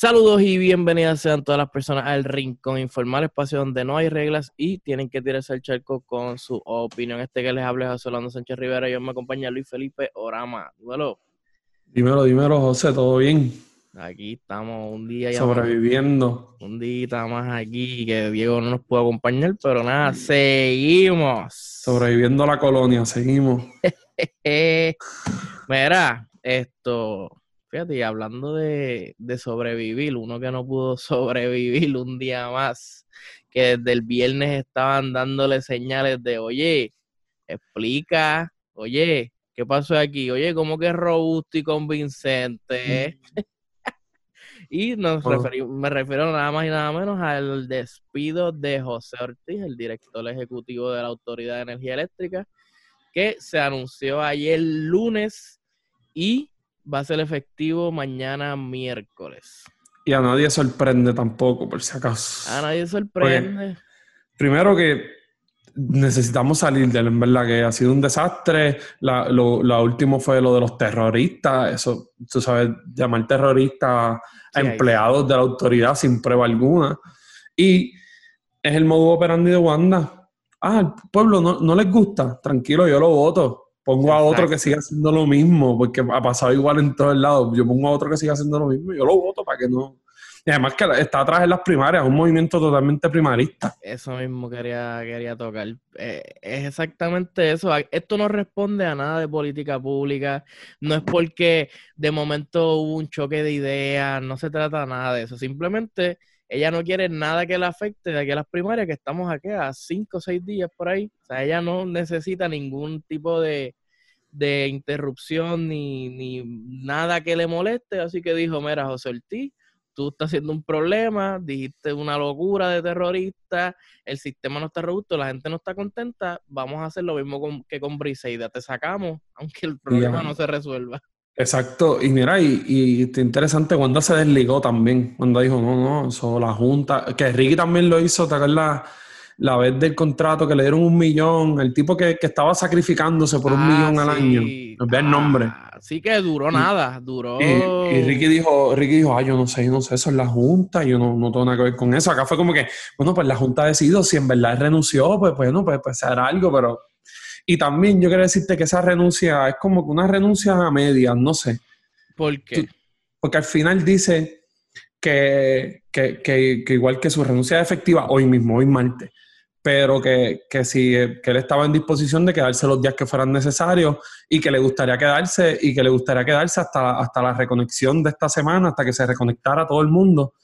Saludos y bienvenidas sean todas las personas al Rincón Informal, espacio donde no hay reglas y tienen que tirarse al charco con su opinión. Este que les habla es José Orlando Sánchez Rivera y yo me acompaña Luis Felipe Orama. Dímelo. Dímelo, dímelo, José, ¿todo bien? Aquí estamos un día ya Sobreviviendo. Más, un día más aquí que Diego no nos pudo acompañar, pero nada, seguimos. Sobreviviendo a la colonia, seguimos. Mira, esto, Fíjate, hablando de, sobrevivir, uno que no pudo sobrevivir un día más, que desde el viernes estaban dándole señales de, oye, explica, oye, ¿qué pasó aquí? Oye, ¿cómo que es robusto y convincente? y nos me refiero nada más y nada menos al despido de José Ortiz, el director ejecutivo de la Autoridad de Energía Eléctrica, que se anunció ayer lunes y va a ser efectivo mañana miércoles. Y a nadie sorprende tampoco, por si acaso. A nadie sorprende. primero que necesitamos salir de él, en verdad, que ha sido un desastre. La, lo, último fue lo de los terroristas. Eso, tú sabes, llamar terrorista a empleados de la autoridad sin prueba alguna. Y es el modo operandi de Wanda. Ah, al pueblo no, no les gusta. Tranquilo, yo lo voto pongo a otro que siga haciendo lo mismo, porque ha pasado igual en todos lados. Yo pongo a otro que siga haciendo lo mismo y yo lo voto para que no. Y además que está atrás en las primarias, un movimiento totalmente primarista. Eso mismo quería, quería tocar. Eh, es exactamente eso. Esto no responde a nada de política pública. No es porque de momento hubo un choque de ideas, no se trata nada de eso. Simplemente ella no quiere nada que le afecte de aquí a las primarias, que estamos aquí a cinco o seis días por ahí. O sea, ella no necesita ningún tipo de, de interrupción ni, ni nada que le moleste. Así que dijo, mira, José Ortiz, tú estás haciendo un problema, dijiste una locura de terrorista, el sistema no está robusto, la gente no está contenta, vamos a hacer lo mismo que con Briseida, te sacamos, aunque el problema no se resuelva. Exacto, y mira, y, y es interesante cuando se desligó también, cuando dijo, no, no, eso la Junta, que Ricky también lo hizo, ¿te acuerdas? La vez del contrato que le dieron un millón, el tipo que, estaba sacrificándose por un ah, millón al año. No ve el nombre. Ah, sí que duró nada, duró. Y, Ricky dijo, Ricky dijo, ay, yo no sé, yo no sé, eso es la Junta, yo no, no tengo nada que ver con eso. Acá fue como que, bueno, pues la Junta ha decidido, si en verdad renunció, pues bueno, pues, pues será algo, pero. Y también yo quiero decirte que esa renuncia es como que una renuncia a medias, no sé. ¿Por qué? porque al final dice que, que, que, que, igual que su renuncia es efectiva hoy mismo, hoy martes, pero que, que sí, que él estaba en disposición de quedarse los días que fueran necesarios y que le gustaría quedarse y que le gustaría quedarse hasta, hasta la reconexión de esta semana, hasta que se reconectara todo el mundo.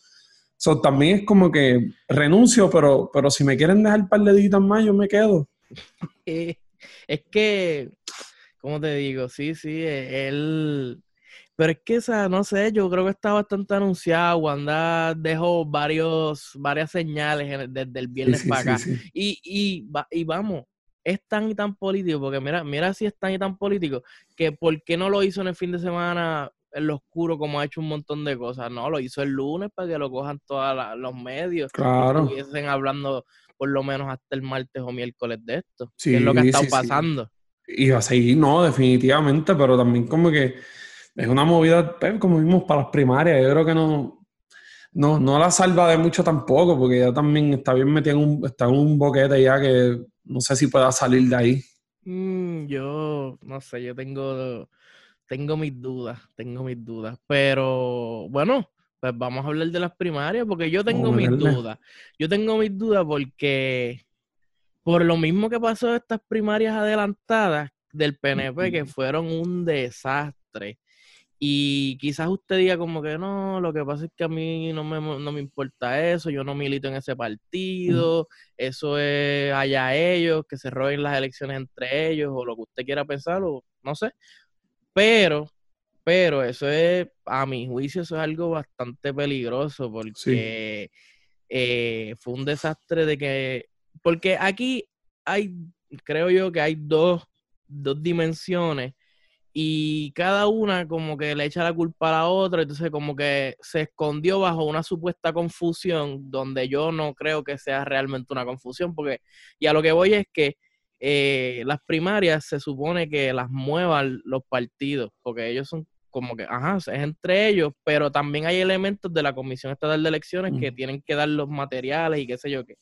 So, también es como que renuncio, pero, pero si me quieren dejar un par de días más, yo me quedo. es que, ¿cómo te digo? Sí, sí, él pero es que esa, no sé, yo creo que está bastante anunciado. Wanda dejó varios, varias señales desde el viernes para acá. y, y, y vamos, es tan y tan político, porque mira, mira si es tan y tan político, que por qué no lo hizo en el fin de semana en lo oscuro como ha hecho un montón de cosas. No, lo hizo el lunes para que lo cojan todos los medios. Claro. Y estuviesen hablando por lo menos hasta el martes o miércoles de esto. que es lo que ha estado pasando. Y va a seguir, no, definitivamente, pero también como que es una movida, pues, como vimos, para las primarias. Yo creo que no, no, no la salva de mucho tampoco, porque ya también está bien metida en un, está en un boquete ya que no sé si pueda salir de ahí. Mm, yo no sé, yo tengo, tengo mis dudas, tengo mis dudas. Pero bueno, pues vamos a hablar de las primarias, porque yo tengo mis dudas. Yo tengo mis dudas porque por lo mismo que pasó estas primarias adelantadas del PNP, que fueron un desastre. Y quizás usted diga como que no, lo que pasa es que a mí no me, no me importa eso, yo no milito en ese partido, eso es allá ellos, que se roben las elecciones entre ellos, o lo que usted quiera pensar, o no sé. Pero, pero eso es, a mi juicio, eso es algo bastante peligroso, porque eh, fue un desastre de que, porque aquí hay, creo yo que hay dos, dos dimensiones y cada una como que le echa la culpa a la otra, entonces como que se escondió bajo una supuesta confusión donde yo no creo que sea realmente una confusión, porque y a lo que voy es que eh, las primarias se supone que las muevan los partidos, porque ellos son como que, ajá, es entre ellos, pero también hay elementos de la Comisión Estatal de Elecciones que tienen que dar los materiales y qué sé yo qué.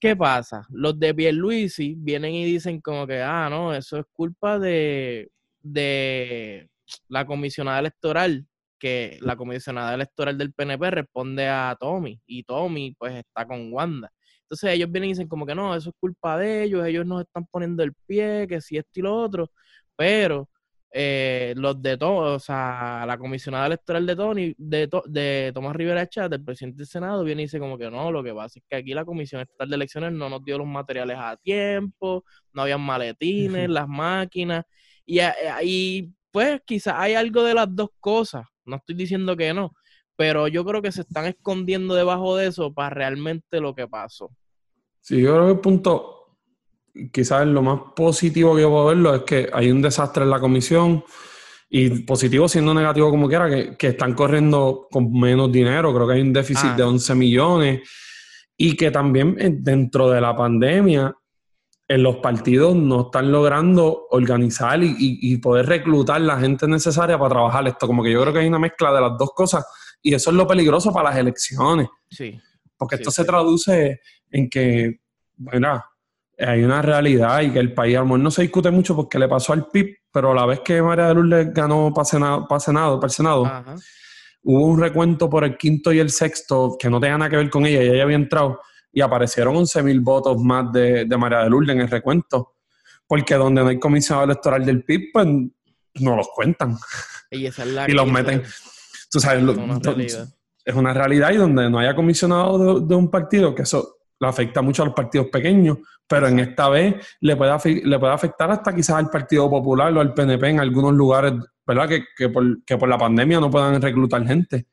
¿Qué pasa? Los de Pierluisi vienen y dicen como que, ah, no, eso es culpa de, de la comisionada electoral, que la comisionada electoral del PNP responde a Tommy y Tommy pues está con Wanda. Entonces ellos vienen y dicen como que no, eso es culpa de ellos, ellos nos están poniendo el pie, que si esto y lo otro, pero eh, los de todos, o sea, la comisionada electoral de Tony, de, de Tomás Rivera Chat, del presidente del Senado, viene y dice como que no, lo que pasa es que aquí la Comisión Estatal de Elecciones no nos dio los materiales a tiempo, no habían maletines, las máquinas, y, y pues quizás hay algo de las dos cosas, no estoy diciendo que no, pero yo creo que se están escondiendo debajo de eso para realmente lo que pasó. Sí, yo creo que el punto quizás lo más positivo que yo puedo verlo es que hay un desastre en la comisión y positivo siendo negativo como quiera, que, están corriendo con menos dinero, creo que hay un déficit de 11 ah. millones y que también eh, dentro de la pandemia en los partidos no están logrando organizar y, poder reclutar la gente necesaria para trabajar esto. Como que yo creo que hay una mezcla de las dos cosas y eso es lo peligroso para las elecciones. Sí. Porque esto se traduce en que, bueno, hay una realidad y que el país, a no se discute mucho porque le pasó al PIB, pero a la vez que María de Lourdes ganó para Senado, para Senado, para Senado hubo un recuento por el quinto y el sexto que no tenía nada que ver con ella y ella había entrado y aparecieron 11 mil votos más de, de, María de Lourdes en el recuento. Porque donde no hay comisionado electoral del PIB, pues no los cuentan. Y, los meten. Tú sabes, es una realidad y donde no haya comisionado de, de un partido, que eso le afecta mucho a los partidos pequeños, pero en esta vez le puede, le puede afectar hasta quizás al Partido Popular o al PNP en algunos lugares, ¿verdad? Que, que, por, que por la pandemia no puedan reclutar gente.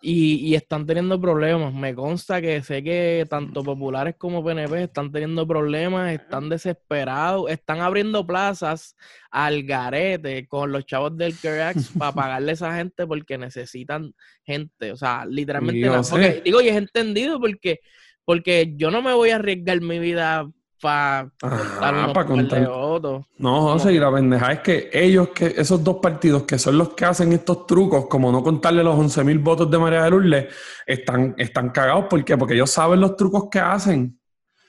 Y, y, están teniendo problemas. Me consta que sé que tanto populares como PNP están teniendo problemas, están desesperados, están abriendo plazas al garete con los chavos del CAREX para pagarle a esa gente porque necesitan gente. O sea, literalmente. digo, y es entendido porque porque yo no me voy a arriesgar mi vida para ah, contar No, José, y la pendeja es que ellos, que esos dos partidos que son los que hacen estos trucos, como no contarle los 11 mil votos de María de Lourdes, están, están cagados. ¿Por qué? Porque ellos saben los trucos que hacen.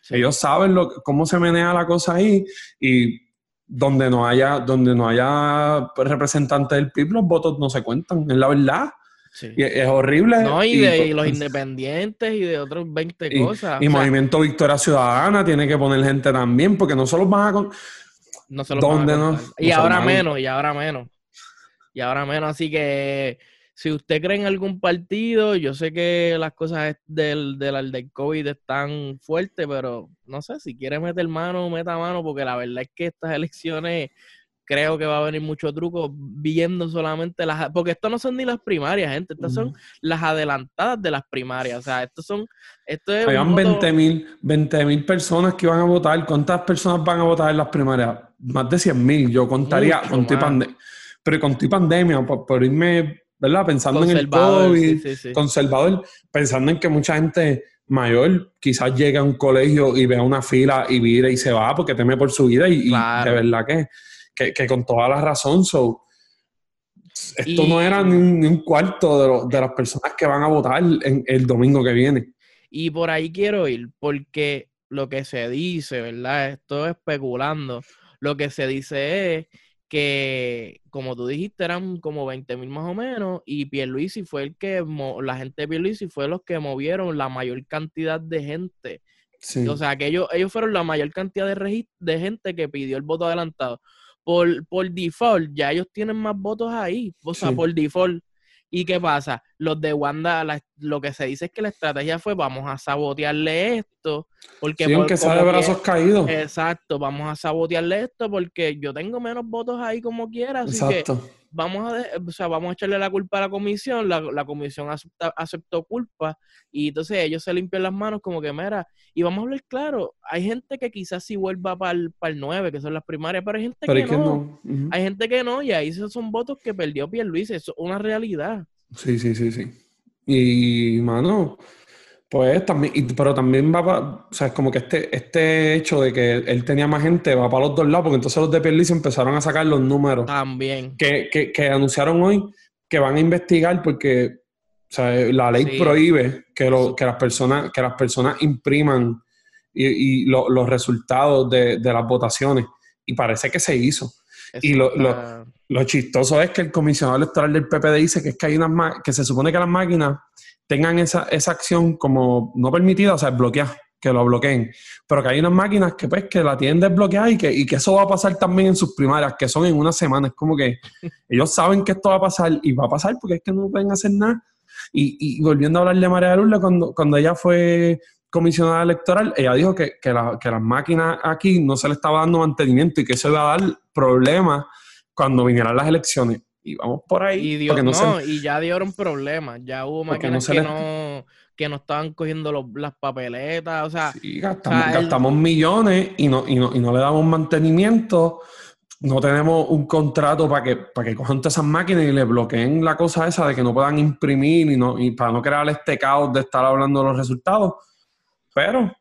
Ellos saben lo, cómo se menea la cosa ahí y donde no haya, donde no haya representante del PIB, los votos no se cuentan, es la verdad. Y es horrible. No, y, de los independientes y de otros 20 cosas. Y Movimiento Victoria Ciudadana tiene que poner gente también, porque no solo van a. Con... No se no? Y ahora menos, y ahora menos. Y ahora menos. Así que si usted cree en algún partido, yo sé que las cosas del, del, del COVID están fuertes, pero no sé, si quiere meter mano, meta mano, porque la verdad es que estas elecciones creo que va a venir mucho truco viendo solamente las... Porque esto no son ni las primarias, gente. Estas son las adelantadas de las primarias. O sea, estos son... Esto es 20 mil personas que van a votar. ¿Cuántas personas van a votar en las primarias? Más de 100 mil. Yo contaría con tu pandemia. Pero con tu pandemia, por, irme, ¿verdad? Pensando en el COVID, conservador, pensando en que mucha gente mayor quizás llegue a un colegio y vea una fila y vire y se va porque teme por su vida y, y de verdad que que, con toda la razón, so, esto no era ni un, cuarto de, las personas que van a votar en, el domingo que viene. Y por ahí quiero ir, porque lo que se dice, ¿verdad? Estoy especulando. Lo que se dice es que, como tú dijiste, eran como 20 mil más o menos, y Pierluisi fue el que, la gente de Pierluisi fue los que movieron la mayor cantidad de gente. O sea, que ellos, ellos fueron la mayor cantidad de, de gente que pidió el voto adelantado por, por default, ya ellos tienen más votos ahí, o sea, por default. ¿Y qué pasa? Los de Wanda, lo que se dice es que la estrategia fue vamos a sabotearle esto. Porque sí, aunque de brazos caídos. Exacto, vamos a sabotearle esto porque yo tengo menos votos ahí como quiera. Así exacto. que vamos a, o sea, vamos a echarle la culpa a la comisión, la, comisión aceptó culpa y entonces ellos se limpian las manos como que, mira, y vamos a hablar claro, hay gente que quizás sí vuelva para el, para el 9, que son las primarias, pero hay gente que, no. Hay gente que no y ahí esos son votos que perdió Pierluisi, eso es una realidad. Sí, sí, sí, sí. Y, mano, Pues también, pero también va para, o sea, es como que este, este hecho de que él tenía más gente va para los dos lados, porque entonces los de Pierluisi empezaron a sacar los números. También. Que, que, anunciaron hoy que van a investigar porque o sea, la ley prohíbe que, lo, que, las personas, que las personas impriman y, los resultados de, de, las votaciones. Y parece que se hizo. y lo, lo, lo, chistoso es que el comisionado electoral del PPD dice que es que hay unas que se supone que las máquinas tengan esa, esa acción como no permitida, o sea, bloquear, que lo bloqueen. Pero que hay unas máquinas que pues que la tienen desbloqueada y que, y que eso va a pasar también en sus primarias, que son en una semana. Es como que ellos saben que esto va a pasar y va a pasar porque es que no pueden hacer nada. Y, y volviendo a hablar de María Lourdes, cuando, cuando ella fue comisionada electoral, ella dijo que, que, la, que las máquinas aquí no se le estaba dando mantenimiento y que eso iba a dar problemas cuando vinieran las elecciones y vamos por ahí. Y, no, y ya dieron problemas, ya hubo máquinas que, no, que no estaban cogiendo las papeletas, o sea... Sí, gastamos, millones y no, y, no, y no le damos mantenimiento, no tenemos un contrato para que, para que cojan todas esas máquinas y le bloqueen la cosa esa de que no puedan imprimir y, no, y para no crear este caos de estar hablando de los resultados. Pero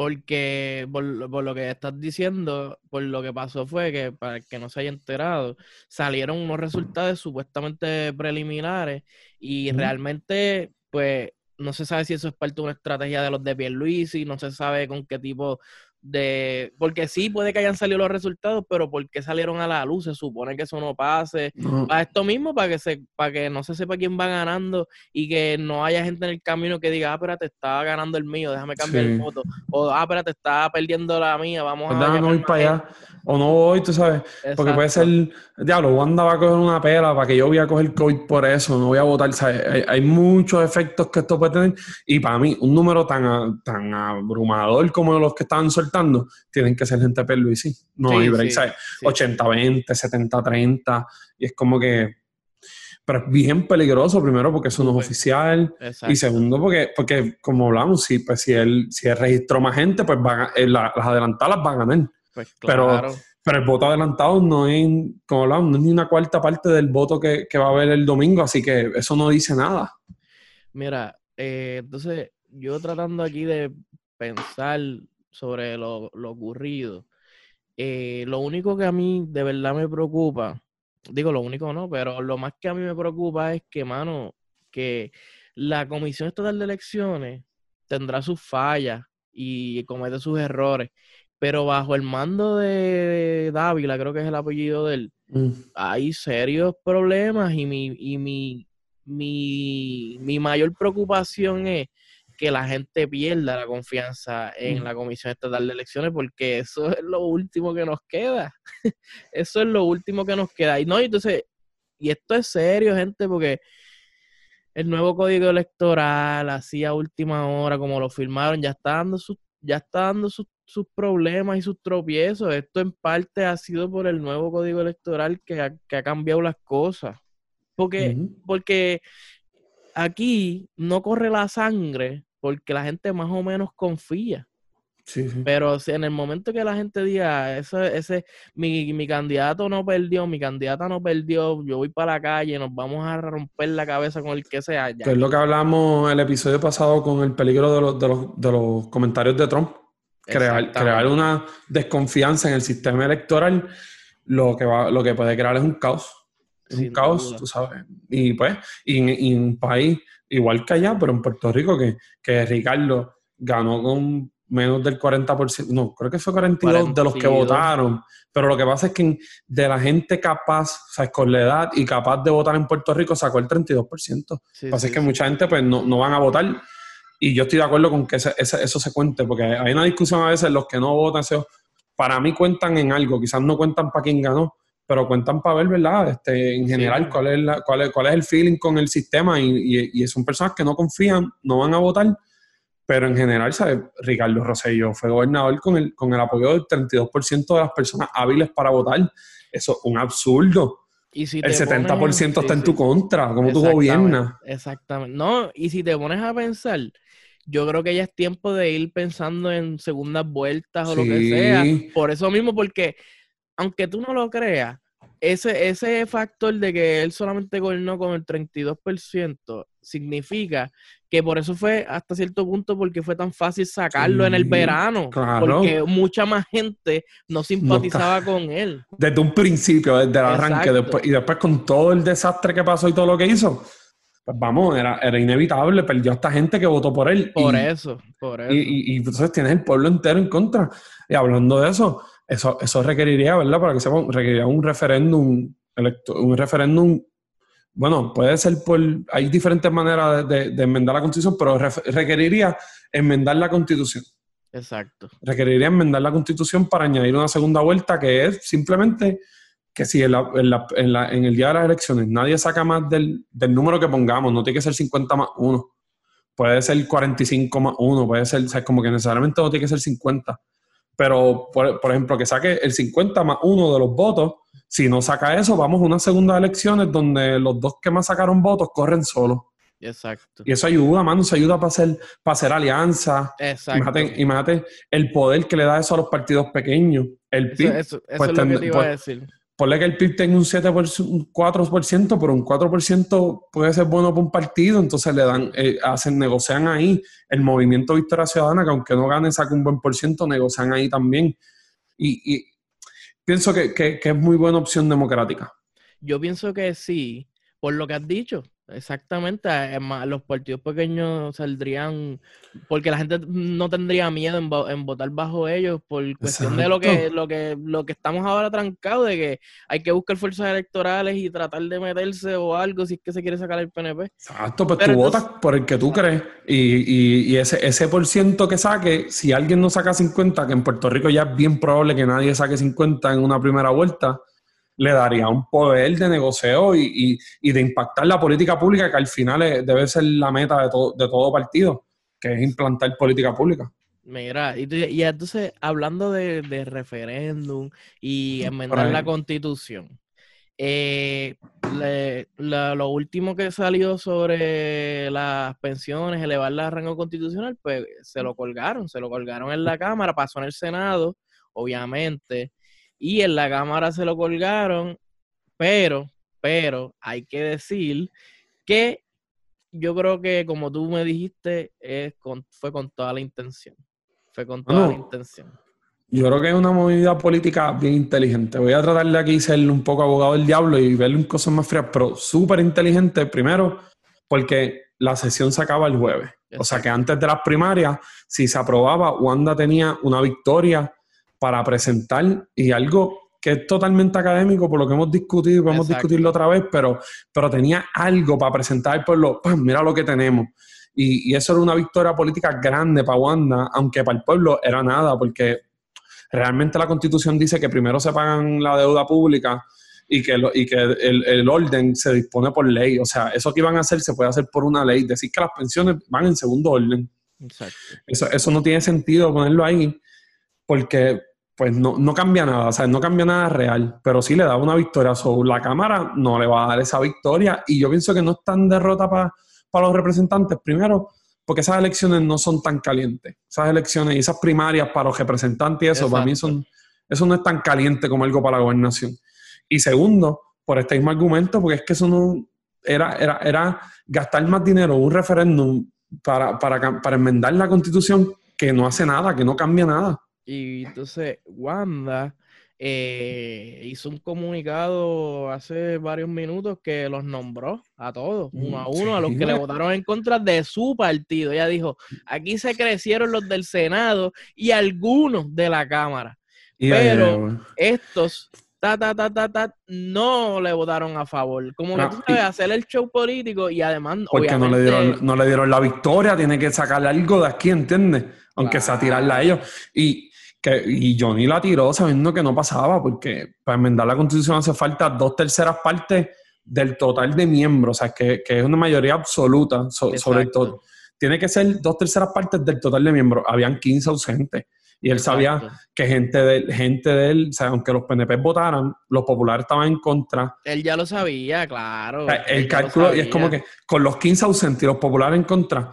porque por, lo que estás diciendo, por lo que pasó fue que, para el que no se haya enterado, salieron unos resultados supuestamente preliminares y realmente, pues, no se sabe si eso es parte de una estrategia de los de Pierluisi, no se sabe con qué tipo de porque sí puede que hayan salido los resultados, pero ¿por qué salieron a la luz? Se supone que eso no pase. Para esto mismo, para que se, para que no se sepa quién va ganando y que no haya gente en el camino que diga, ah, espérate, estaba ganando el mío, déjame cambiar el voto. O ah, espérate, estaba perdiendo la mía, vamos pues a. No ir para allá. O no voy, tú sabes. Porque puede ser, diablo, Wanda va a coger una pela para que yo voy a coger COVID por eso, no voy a votar. Hay, hay, muchos efectos que esto puede tener. Y para mí, un número tan, tan abrumador como los que estaban soltando tienen que ser gente y sí. No hay break, 80-20, 70-30, y es como que... Pero es bien peligroso, primero porque eso no es oficial, y segundo porque, porque como hablamos, si, pues, si, él, si él registró más gente, pues van eh, las adelantadas van a ganar. Pues pero, pero el voto adelantado no es, como hablamos, no es ni una cuarta parte del voto que, va a haber el domingo, así que eso no dice nada. Mira, eh, entonces yo tratando aquí de pensar sobre lo, ocurrido. Eh, lo único que a mí de verdad me preocupa, digo lo único no, pero lo más que a mí me preocupa es que, mano, que la Comisión Estatal de Elecciones tendrá sus fallas y comete sus errores, pero bajo el mando de Dávila, creo que es el apellido de él, mm. hay serios problemas y mi, y mi, mi, mi mayor preocupación es que la gente pierda la confianza en la Comisión Estatal de Elecciones, porque eso es lo último que nos queda. eso es lo último que nos queda. Y no, entonces, y esto es serio, gente, porque el nuevo código electoral, así a última hora, como lo firmaron, ya está dando sus, ya está dando sus, problemas y sus tropiezos. Esto en parte ha sido por el nuevo código electoral que ha, que ha cambiado las cosas. Porque, porque aquí no corre la sangre porque la gente más o menos confía. Sí, Pero si en el momento que la gente diga, ese, ese, mi, mi candidato no perdió, mi candidata no perdió, yo voy para la calle, nos vamos a romper la cabeza con el que sea. Que es lo que hablamos el episodio pasado con el peligro de los, de los, de los comentarios de Trump. Crear, crear una desconfianza en el sistema electoral, lo que, va, lo que puede crear es un caos. Es un caos, tú sabes. Y pues, y, y un país igual que allá, pero en Puerto Rico, que, que Ricardo ganó con menos del 40%, no, creo que fue 42 de los que votaron, pero lo que pasa es que de la gente capaz, o sea, con la edad y capaz de votar en Puerto Rico sacó el 32%. lo que pasa es que mucha gente pues no, no, van a votar. Y yo estoy de acuerdo con que eso se cuente, porque hay una discusión a veces, los que no votan, para mí cuentan en algo, quizás no cuentan para quién ganó, pero cuentan para ver, ¿verdad? Este, en general, cuál, es la, cuál, es, cuál es el feeling con el sistema y, y, son personas que no confían, no van a votar, pero en general, ¿sabes? Ricardo Rosselló fue gobernador con el, con el apoyo del 32% de las personas hábiles para votar. Eso es un absurdo. Y si el 70% está en tu contra, ¿cómo tú gobiernas? Exactamente. No, y si te pones a pensar, yo creo que ya es tiempo de ir pensando en segundas vueltas o lo que sea. Por eso mismo, porque aunque tú no lo creas, ese, ese factor de que él solamente gobernó con el 32% significa que por eso fue hasta cierto punto porque fue tan fácil sacarlo en el verano, porque mucha más gente no simpatizaba con él. Desde un principio, desde el arranque, después, y después con todo el desastre que pasó y todo lo que hizo, pues vamos, era, era inevitable, perdió a esta gente que votó por él. Por eso, por eso. Y, y, entonces tienes el pueblo entero en contra. Y hablando de eso, eso, eso requeriría, ¿verdad? Para que sepa, requeriría un referéndum, un referéndum bueno, puede ser por, hay diferentes maneras de, enmendar la constitución, pero requeriría enmendar la constitución. Exacto. Requeriría enmendar la constitución para añadir una segunda vuelta que es simplemente que si en, el día de las elecciones nadie saca más del, número que pongamos, no tiene que ser 50 más 1, puede ser 45 más 1, puede ser, o sea, como que necesariamente no tiene que ser 50. Pero, por, por ejemplo, que saque el 50 más 1 de los votos si no saca eso, vamos a unas segundas elecciones donde los dos que más sacaron votos corren solos. Exacto. Y eso ayuda, mano, eso ayuda para hacer, para hacer alianzas. Exacto. Imagínate, el poder que le da eso a los partidos pequeños. El PIB. Eso, pues, es lo que te iba a pues, decir. Ponle que el PIB tenga un 7 por, un 4%, pero un 4% puede ser bueno para un partido, entonces le dan, eh, hacen, negocian ahí. El movimiento Victoria Ciudadana, que aunque no gane, saque un buen por ciento, negocian ahí también. Y, pienso que, es muy buena opción democrática. Yo pienso que sí, por lo que has dicho. Exactamente, los partidos pequeños saldrían, porque la gente no tendría miedo en, votar bajo ellos por cuestión de lo que, lo que lo que estamos ahora trancados, de que hay que buscar fuerzas electorales y tratar de meterse o algo si es que se quiere sacar el PNP. Exacto, pues tú votas por el que tú crees y, y, ese, ese por ciento que saque, si alguien no saca 50, que en Puerto Rico ya es bien probable que nadie saque 50 en una primera vuelta, le daría un poder de negocio y, de impactar la política pública que al final debe ser la meta de, todo de todo partido, que es implantar política pública. Mira, y, entonces hablando de, referéndum y enmendar la constitución, eh, lo último que salió sobre las pensiones, elevarlas a rango constitucional, pues se lo colgaron, se lo colgaron en la Cámara, pasó en el Senado, obviamente, y en la cámara se lo colgaron, pero, pero hay que decir que yo creo que como tú me dijiste, es fue con toda la intención. Fue con toda la intención. Yo creo que es una movida política bien inteligente. Voy a tratar de aquí ser un poco abogado del diablo y verle un cosas más frías, pero súper inteligente. Primero, porque la sesión se acaba el jueves. O sea que antes de las primarias, si se aprobaba, Wanda tenía una victoria para presentar y algo que es totalmente académico por lo que hemos discutido y podemos discutirlo otra vez, pero, pero tenía algo para presentar al pueblo, mira lo que tenemos. Y, eso era una victoria política grande para Wanda, aunque para el pueblo era nada, porque realmente la constitución dice que primero se pagan la deuda pública y que, y que el, el, orden se dispone por ley. O sea, eso que iban a hacer se puede hacer por una ley. Decir que las pensiones van en segundo orden. Exacto. Eso, eso no tiene sentido ponerlo ahí, porque pues no, no, cambia nada, o sea, no cambia nada real, pero sí le da una victoria. So, la Cámara no le va a dar esa victoria y yo pienso que no es tan derrota para los representantes, primero, porque esas elecciones no son tan calientes. Esas elecciones y esas primarias para los representantes y eso, para mí son, eso no es tan caliente como algo para la gobernación. Y segundo, por este mismo argumento, porque es que eso no era, era, era gastar más dinero un referéndum para, para, para enmendar la constitución que no hace nada, que no cambia nada. Y entonces Wanda eh, hizo un comunicado hace varios minutos que los nombró a todos, uno a mm, uno, a los que le votaron en contra de su partido. Ella dijo, aquí se crecieron los del Senado y algunos de la Cámara. pero estos ta, ta, ta, ta, ta, no le votaron a favor. Como que tú sabes, hacer el show político y además. Porque no, le dieron, no le dieron la victoria, tiene que sacarle algo de aquí, ¿entiendes? Aunque sea tirarla a ellos. Y que, y Johnny la tiró sabiendo que no pasaba, porque para enmendar la constitución hace falta dos terceras partes del total de miembros, o sea, que, que es una mayoría absoluta sobre todo. Tiene que ser dos terceras partes del total de miembros. Habían 15 ausentes. Y él sabía que gente de, gente de él, o sea, aunque los PNP votaran, los populares estaban en contra. Él ya lo sabía, claro. el cálculo, y es como que con los 15 ausentes y los populares en contra,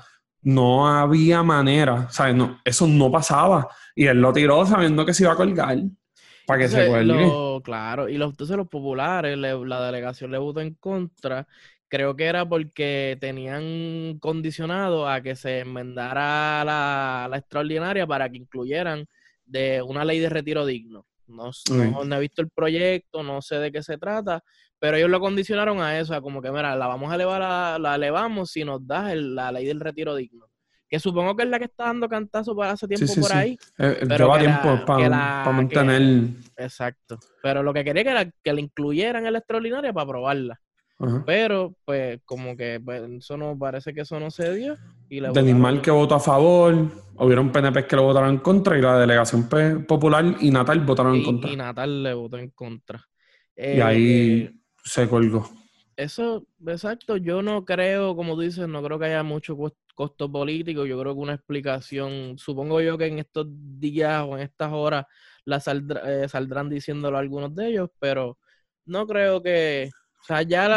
no había manera, ¿sabes? No, eso no pasaba. Y él lo tiró sabiendo que se iba a colgar. Para que se cuelgue. Claro, y los, entonces los populares, la delegación le votó en contra. Creo que era porque tenían condicionado a que se enmendara la, la extraordinaria para que incluyeran de una ley de retiro digno. No, no, he visto el proyecto, no sé de qué se trata, pero ellos lo condicionaron a eso, a como que, mira, la vamos a elevar, a, la elevamos si nos das la ley del retiro digno. Que supongo que es la que está dando cantazo para hace tiempo por ahí. Eh, eh, lleva tiempo para mantener. exacto. Pero lo que quería era que la incluyeran en la extraordinaria para aprobarla. Pero, pues, como que pues, eso no parece que eso no se dio. Y Denis que votó a favor, hubieron PNP que lo votaron en contra y la delegación popular y Natal votaron en contra. Y Natal le votó en contra. y ahí eh, se colgó. Eso, exacto. Yo no creo, como tú dices, no creo que haya mucho costo político. Yo creo que una explicación, supongo yo que en estos días o en estas horas la eh, saldrán diciéndolo algunos de ellos, pero no creo que o sea, ya,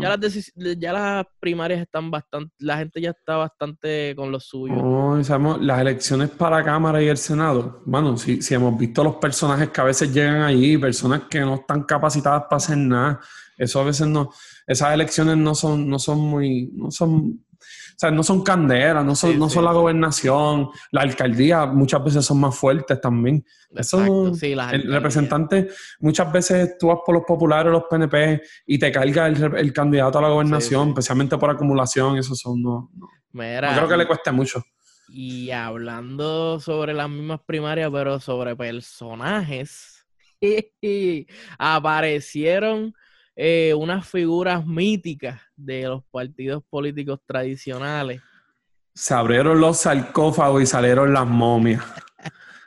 ya, las ya las primarias están bastante, la gente ya está bastante con lo suyo. No, sabemos, las elecciones para la Cámara y el Senado, bueno, si, si hemos visto los personajes que a veces llegan allí, personas que no están capacitadas para hacer nada, eso a veces no, esas elecciones no son, no son muy, no son o sea, no son canderas, no son, no son la gobernación, la alcaldía muchas veces son más fuertes también. Eso, el representante, muchas veces tú vas por los populares, los PNP, y te carga el, candidato a la gobernación, especialmente por acumulación, eso son, no, no, creo que le cueste mucho. Y hablando sobre las mismas primarias, pero sobre personajes, aparecieron eh, unas figuras míticas de los partidos políticos tradicionales. Se abrieron los sarcófagos y salieron las momias.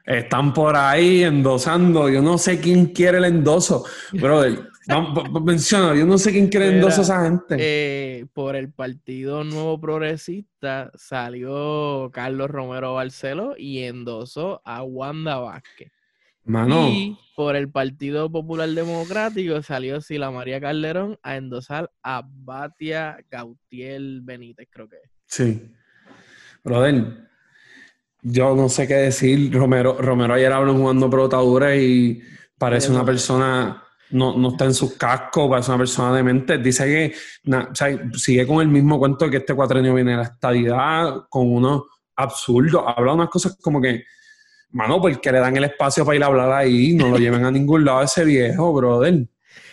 Están por ahí endosando. Yo no sé quién quiere el endoso. Brother, menciona, yo no sé quién quiere el endoso a esa gente. Eh, por el Partido Nuevo Progresista salió Carlos Romero Barceló y endosó a Wanda Vázquez. Y por el Partido Popular Democrático salió Sila María Calderón a endosar a Batia Gautier Benítez, creo que es. Sí. Brother, yo no sé qué decir. Romero, Romero ayer habló jugando pelotadura y parece una persona, no, no, está en sus cascos, parece una persona demente. Dice que sigue con el mismo cuento de que este cuatrenio viene de la estadidad, con uno absurdo. Habla unas cosas como que Mano, porque le dan el espacio para ir a hablar ahí, no lo lleven a ningún lado ese viejo, brother.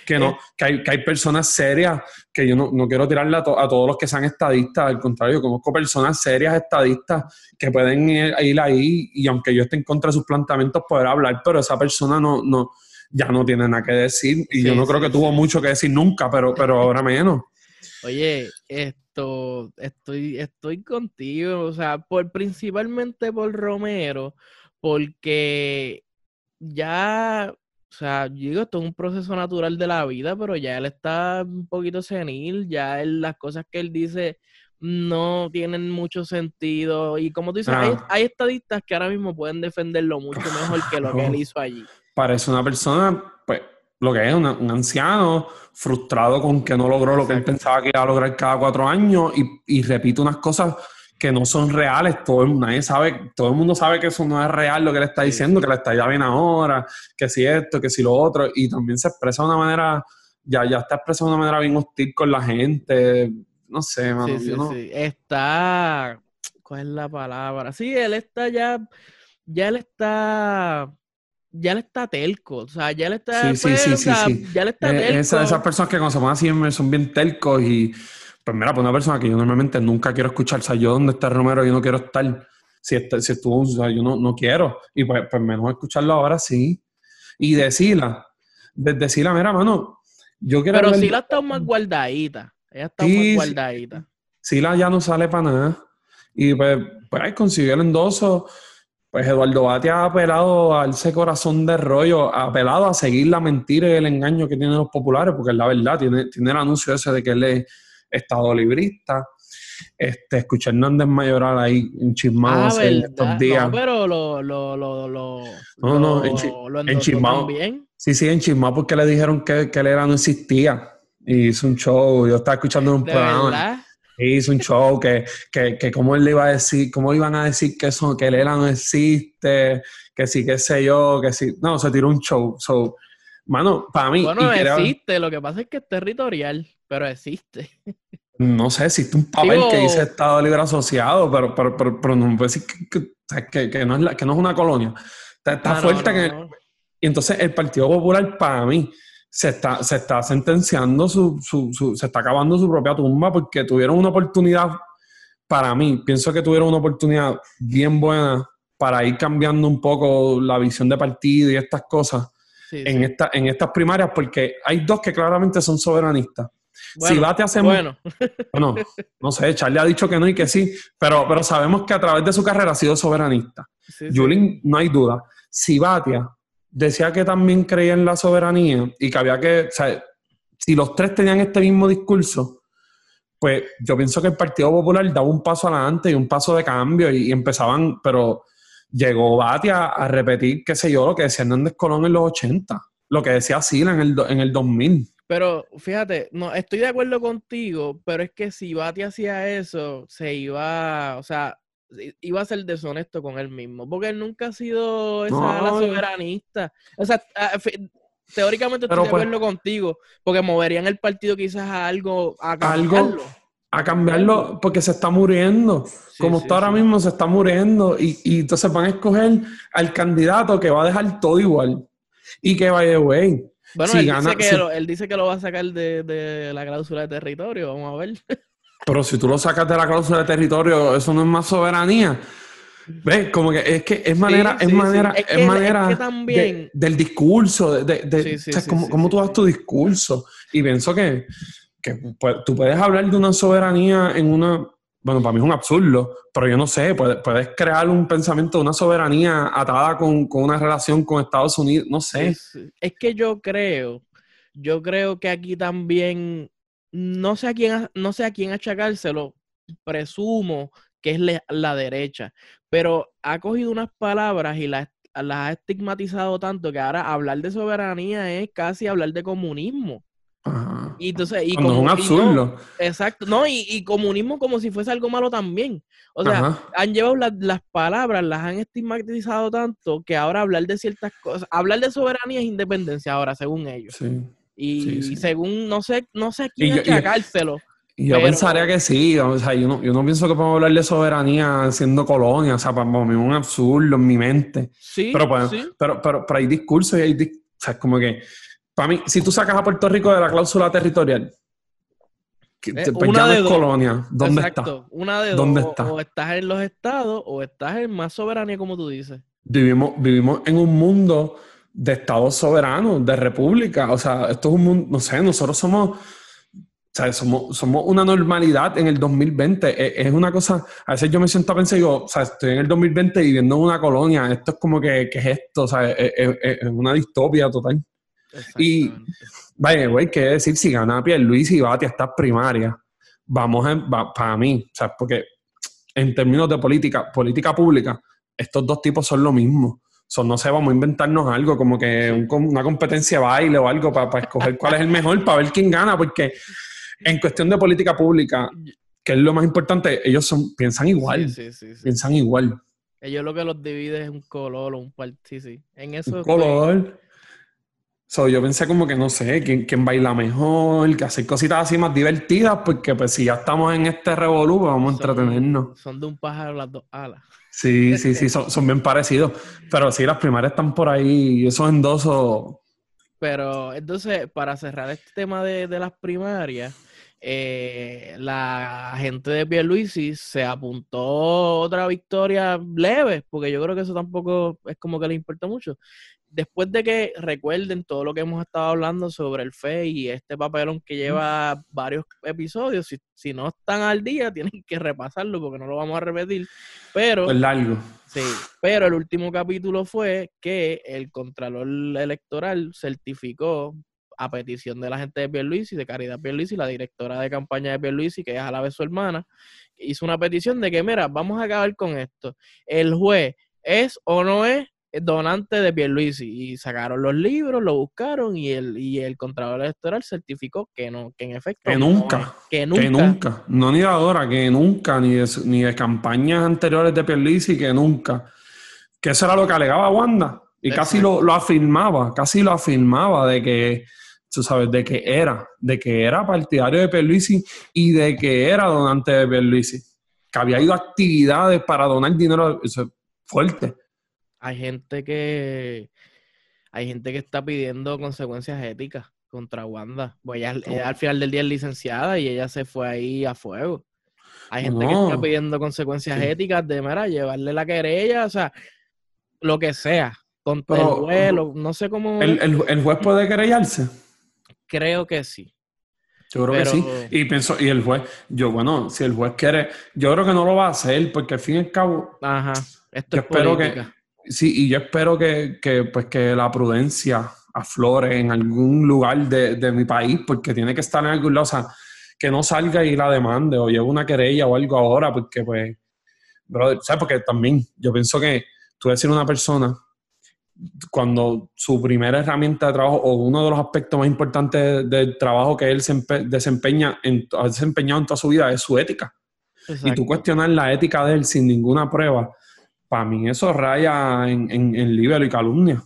Que no, que hay, que hay personas serias, que yo no, no quiero tirarle a, todos los que sean estadistas, al contrario, conozco personas serias estadistas que pueden ir, ahí y aunque yo esté en contra de sus planteamientos, poder hablar, pero esa persona no, no, ya no tiene nada que decir y yo no creo que tuvo mucho que decir nunca, pero, pero ahora menos. Oye, esto, estoy, estoy contigo, o sea, por, principalmente por Romero, porque ya, o sea, yo digo, esto es un proceso natural de la vida, pero ya él está un poquito senil, ya las cosas que él dice no tienen mucho sentido. Y como tú dices, hay, hay, estadistas que ahora mismo pueden defenderlo mucho mejor que lo que él hizo allí. Parece una persona, pues, lo que es, un anciano frustrado con que no logró lo que él pensaba que iba a lograr cada cuatro años y, y repite unas cosas que no son reales, todo el, nadie sabe, todo el mundo sabe que eso no es real lo que le está diciendo, que le está ya bien ahora, que si esto, que si lo otro, y también se expresa de una manera, ya, ya está expresando de una manera bien hostil con la gente, no sé, mano, sí, sí, Está, ¿cuál es la palabra? Sí, él está ya, ya él está ya él está telco, o sea, ya él está, sí, sí, sí, ya él está telco. esas personas que cuando se ponen así son bien telcos y pues mira, pues una persona que yo normalmente nunca quiero escuchar, o sea, yo donde está Romero, yo no quiero estar, si, si estuvo, o sea, yo no, no quiero, y pues, pues, menos escucharlo ahora sí. Y de Sila, de, Sila, mira, mano, yo quiero... Pero Sila está más guardadita, ella está más guardadita. Sila ya no sale para nada, y pues, pues consiguió el endoso, pues Eduardo Batia ha apelado a ese corazón de rollo, ha apelado a seguir la mentira y el engaño que tienen los populares, porque la verdad, tiene, tiene el anuncio ese de que él es estado librista. Este, escuché a Hernández Mayoral ahí en Chismado ah, estos días. No, pero lo, lo, lo, lo, no, no, en, en Chismado. Sí, sí, en Chismado porque le dijeron que, que él era no existía. Y hizo un show, yo estaba escuchando un programa. Hizo un show que, que, que cómo él le iba a decir, cómo iban a decir que eso, que Lela no existe, que sí, qué sé yo, que sí. No, se tiró un show. So, mano, para mí. Bueno, existe, lo que pasa es que es territorial, pero existe. No sé, existe un papel que dice Estado Libre Asociado, pero, pero, pero, no puede decir que, que, no es que no es una colonia. Está, fuerte que. Y entonces el Partido Popular, para mí, se está, se está sentenciando, su, su, su, se está acabando su propia tumba porque tuvieron una oportunidad, para mí, pienso que tuvieron una oportunidad bien buena para ir cambiando un poco la visión de partido y estas cosas en, Esta, en estas primarias, porque hay dos que claramente son soberanistas. Si si Batia hace bueno. bueno, no sé, Charlie ha dicho que no y que sí, pero, pero sabemos que a través de su carrera ha sido soberanista. Julín, no hay duda. Si Batia decía que también creía en la soberanía y que había que, o sea, si los tres tenían este mismo discurso, pues yo pienso que el Partido Popular daba un paso adelante y un paso de cambio y, empezaban, pero llegó Batia a repetir, qué sé yo, lo que decía Hernández Colón en los 80, lo que decía Sila en el, en el 2000. Pero fíjate, no, estoy de acuerdo contigo, pero es que si Batia hacía eso, se iba, o sea, iba a ser deshonesto con él mismo, porque él nunca ha sido esa soberanista. O sea, teóricamente estoy de pues acuerdo contigo, porque moverían el partido quizás a algo, a cambiarlo. a cambiarlo porque se está muriendo. Como está ahora mismo, se está muriendo. Y, y, entonces van a escoger al candidato que va a dejar todo igual. Y que vaya, güey. Bueno, él, dice que lo, él dice que lo va a sacar de, de la cláusula de territorio. Vamos a ver. Pero si tú lo sacas de la cláusula de territorio, eso no es más soberanía. ¿Ves? Como que es que es manera, es manera, es, manera del discurso, de, de, cómo, tú das tu discurso. Y pienso que, que pues, tú puedes hablar de una soberanía en una, bueno, para mí es un absurdo, pero yo no sé, puedes, crear un pensamiento de una soberanía atada con, con una relación con Estados Unidos, no sé. Es que yo creo, yo creo que aquí también no sé a quién, no sé a quién achacárselo, presumo que es la, derecha, pero ha cogido unas palabras y las, ha estigmatizado tanto que ahora hablar de soberanía es casi hablar de comunismo. Y entonces, y como, es un absurdo. exacto, no, y, comunismo como si fuese algo malo también. O sea, han llevado las palabras, las han estigmatizado tanto que ahora hablar de ciertas cosas, hablar de soberanía es independencia ahora, según ellos. Sí. Y, según, no sé, no sé quién achacárselo. Y yo pensaría que sí, o sea, yo no, yo no pienso que podemos hablar de soberanía siendo colonia, o sea, para mí es un absurdo en mi mente. Sí, pero, pues, pero, pero, pero, hay discursos y hay, o sea, es como que, para mí, si tú sacas a Puerto Rico de la cláusula territorial, eh, pues una de colonia, ¿dónde está? Una de ¿Dónde Está? O, estás en los estados o estás en más soberanía, como tú dices. Vivimos, vivimos en un mundo de Estados soberanos, de república. O sea, esto es un mundo, no sé, nosotros somos, o sea, somos, somos una normalidad en el 2020. E, es, una cosa, a veces yo me siento a pensar y digo, o sea, estoy en el 2020 viviendo en una colonia, esto es como que, ¿qué es esto? O sea, es, una distopia total. Y, vaya, güey, qué decir, si gana Luis y Bati estas primarias, vamos a, para mí, o sea, porque en términos de política, política pública, estos dos tipos son lo mismo no sé, vamos a inventarnos algo, como que una competencia de baile o algo para escoger cuál es el mejor, para ver quién gana, porque en cuestión de política pública, que es lo más importante, ellos son, piensan igual. piensan igual. Ellos lo que los divide es un color o un partido. Sí, sí. En eso. Un color. Yo pensé como que no sé, quién, quién baila mejor, que hacer cositas así más divertidas, porque pues si ya estamos en este revolú, pues, vamos a entretenernos. Son de un pájaro las dos alas. Sí, sí, sí, son, bien parecidos. Pero sí, las primarias están por ahí y esos endosos. Pero entonces, para cerrar este tema de, las primarias, eh, la gente de Pierluisi se apuntó otra victoria leve, porque yo creo que eso tampoco es como que le importa mucho después de que recuerden todo lo que hemos estado hablando sobre el FE y este papelón que lleva varios episodios, si, si, no están al día, tienen que repasarlo porque no lo vamos a repetir. Pero. Es largo. Sí, pero el último capítulo fue que el Contralor Electoral certificó a petición de la gente de Pierluisi, de Caridad Pierluisi, la directora de campaña de Pierluisi, que es a la vez su hermana, hizo una petición de que, mira, vamos a acabar con esto. El juez es o no es donante de Pierluisi y sacaron los libros, lo buscaron y el, y el Contralor Electoral certificó que no, que en efecto. Que nunca, que nunca. Que nunca. No ni de ahora, que nunca, ni de, ni de campañas anteriores de Pierluisi, que nunca. Que eso era lo que alegaba Wanda. Y casi lo, lo, afirmaba, casi lo afirmaba de que, tú sabes, de que era, de que era partidario de Pierluisi y de que era donante de Pierluisi. Que había ido a actividades para donar dinero, eso fuerte hay gente que hay gente que está pidiendo consecuencias éticas contra Wanda. Pues ella, al final del día es licenciada y ella se fue ahí a fuego. Hay gente que está pidiendo consecuencias éticas de, mira, llevarle la querella, o sea, lo que sea, contra el vuelo, no sé cómo... ¿El, el, juez puede querellarse? Creo que sí. Yo creo que sí. Y pienso, y el juez, yo, bueno, si el juez quiere, yo creo que no lo va a hacer, porque al fin y al cabo. Ajá. Esto es espero política. Sí, y yo espero que, pues, que la prudencia aflore en algún lugar de, mi país, porque tiene que estar en algún lado, o sea, que no salga y la demande o lleve una querella o algo ahora, porque pues, brother, ¿sabes? Porque también yo pienso que tú decir una persona, cuando su primera herramienta de trabajo o uno de los aspectos más importantes del trabajo que él se desempeña en, ha desempeñado en toda su vida es su ética. Y tú cuestionar la ética de él sin ninguna prueba, para mí eso raya en, en, libelo y calumnia.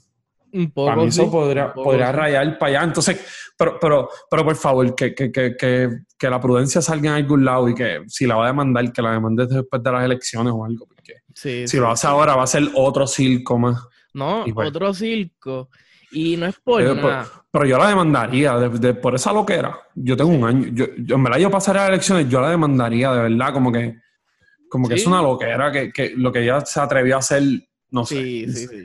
Un poco, para mí eso podría, podría rayar para allá. Entonces, pero, pero, pero por favor, que, que, que, que, la prudencia salga en algún lado y que si la va a demandar, que la demande después de las elecciones o algo. Porque si lo hace ahora, va a ser otro circo más. No, pues otro circo. Y no es por nada. Pero, yo la demandaría de, por esa loquera. Yo tengo un año. Yo, yo, en verdad, yo pasaré a las elecciones, yo la demandaría de verdad, como que como que es una loquera que, que lo que ella se atrevió a hacer, no sé. Sí, sí, sí.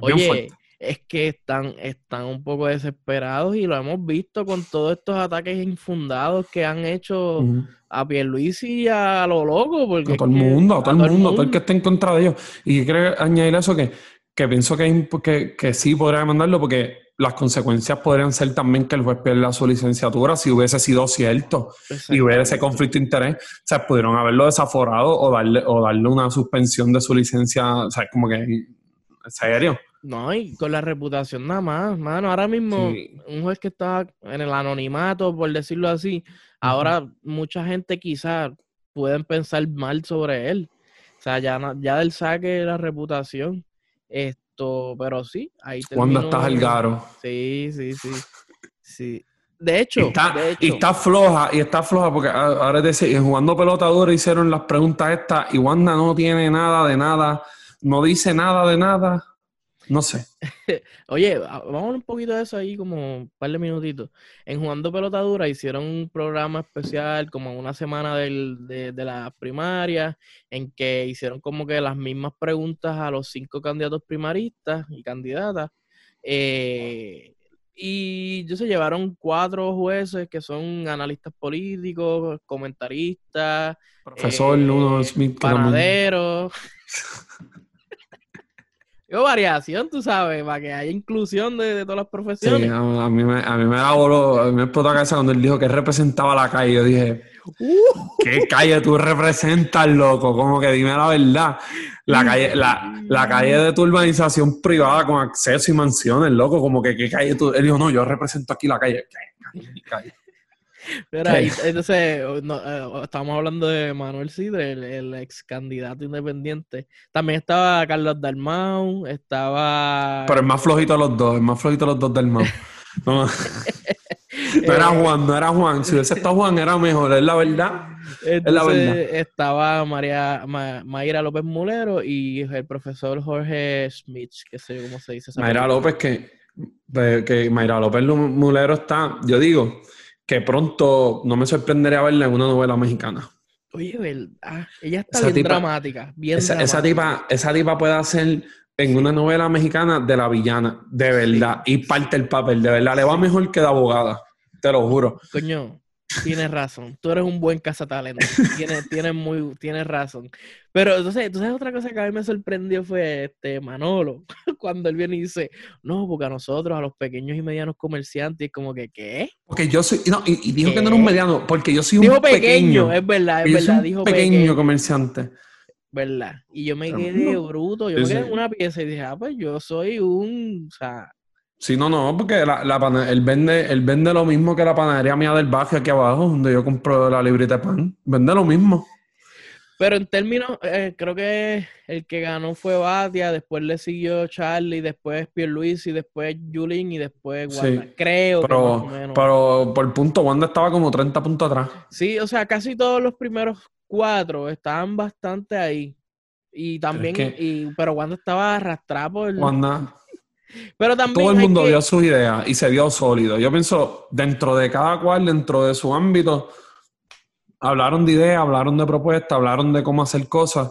Oye, es que están, están un poco desesperados y lo hemos visto con todos estos ataques infundados que han hecho a Pierluisi y a lo loco. Porque a todo el mundo, a todo, el mundo, todo el que esté en contra de ellos. Y quiero añadir eso que, que pienso que, que, que sí podría demandarlo porque las consecuencias podrían ser también que el juez pierda su licenciatura si hubiese sido cierto y hubiera ese conflicto de interés. O sea, pudieron haberlo desaforado o darle, o darle una suspensión de su licencia, o sea, como que, ¿en serio? No, y con la reputación nada más, mano. Ahora mismo, un juez que está en el anonimato, por decirlo así, ahora mucha gente quizás pueden pensar mal sobre él. O sea, ya, ya del saque la reputación. Este, pero sí, ahí Cuando estás al garo. Sí, sí, sí. sí. De hecho, y está, floja, y está floja porque ahora decir, jugando pelota dura hicieron las preguntas estas y Wanda no tiene nada de nada, no dice nada de nada. No sé. Oye, vamos un poquito de eso ahí, como un par de minutitos. En Jugando Pelota Dura hicieron un programa especial, como una semana del, de, de la primaria, en que hicieron como que las mismas preguntas a los cinco candidatos primaristas y candidatas. Eh, y yo se llevaron cuatro jueces que son analistas políticos, comentaristas, profesor eh, Smith, panaderos. Yo variación, tú sabes, para que haya inclusión de, todas las profesiones. Sí, a, mí me, a mí me da a mí me explotó la cabeza cuando él dijo que representaba la calle. Yo dije, uh. ¿qué calle tú representas, loco? Como que dime la verdad. La calle, la, la calle de tu urbanización privada con acceso y mansiones, loco. Como que, ¿qué calle tú? Él dijo, no, yo represento aquí la calle. ¿Qué calle? calle? Entonces, eh, estamos hablando de Manuel Sidre, el, ex candidato independiente. También estaba Carlos Dalmau, estaba. Pero el más flojito de los dos, el más flojito de los dos Dalmau. No, era eh, Juan, no era Juan. Si hubiese estado Juan, era mejor, es la verdad. es la verdad. Estaba María, Mayra López Mulero y el profesor Jorge Smith, que sé cómo se dice. Mayra López, que, que Mayra López Mulero está, yo digo que pronto no me sorprendería verla en una novela mexicana. Oye, ¿verdad? Ella está bien dramática, bien esa, dramática. Esa tipa, esa tipa puede hacer en una novela mexicana de la villana, de verdad, y parte el papel, de verdad, le va mejor que de abogada, te lo juro. Coño, Tienes razón. Tú eres un buen cazatalento. Tienes, tienes, muy, tienes razón. Pero entonces, ¿tú sabes otra cosa que a mí me sorprendió? Fue este Manolo, cuando él viene y dice, no, porque a nosotros, a los pequeños y medianos comerciantes, como que, ¿qué? Porque yo soy, no, y, dijo que no era un mediano, porque yo soy un pequeño, Es verdad, es verdad. dijo un pequeño, comerciante. ¿verdad? Y yo me quedé bruto, yo me quedé en una pieza y dije, ah, pues yo soy un, o sea... Sí, no, no, porque la, la él, vende, él vende lo mismo que la panadería mía del barrio aquí abajo, donde yo compro la libreta de pan. Vende lo mismo. Pero en términos, eh, creo que el que ganó fue Batia, después le siguió Charlie, después Luis y después Julín y después Wanda. Creo pero, que más o menos. Pero por punto, Wanda estaba como 30 puntos atrás. Sí, o sea, casi todos los primeros cuatro estaban bastante ahí. Y también, y, pero Wanda estaba arrastrado por. Wanda. Pero también Todo el mundo dio sus ideas y se vio sólido. Yo pienso, dentro de cada cual, dentro de su ámbito hablaron de ideas, hablaron de propuestas, hablaron de cómo hacer cosas,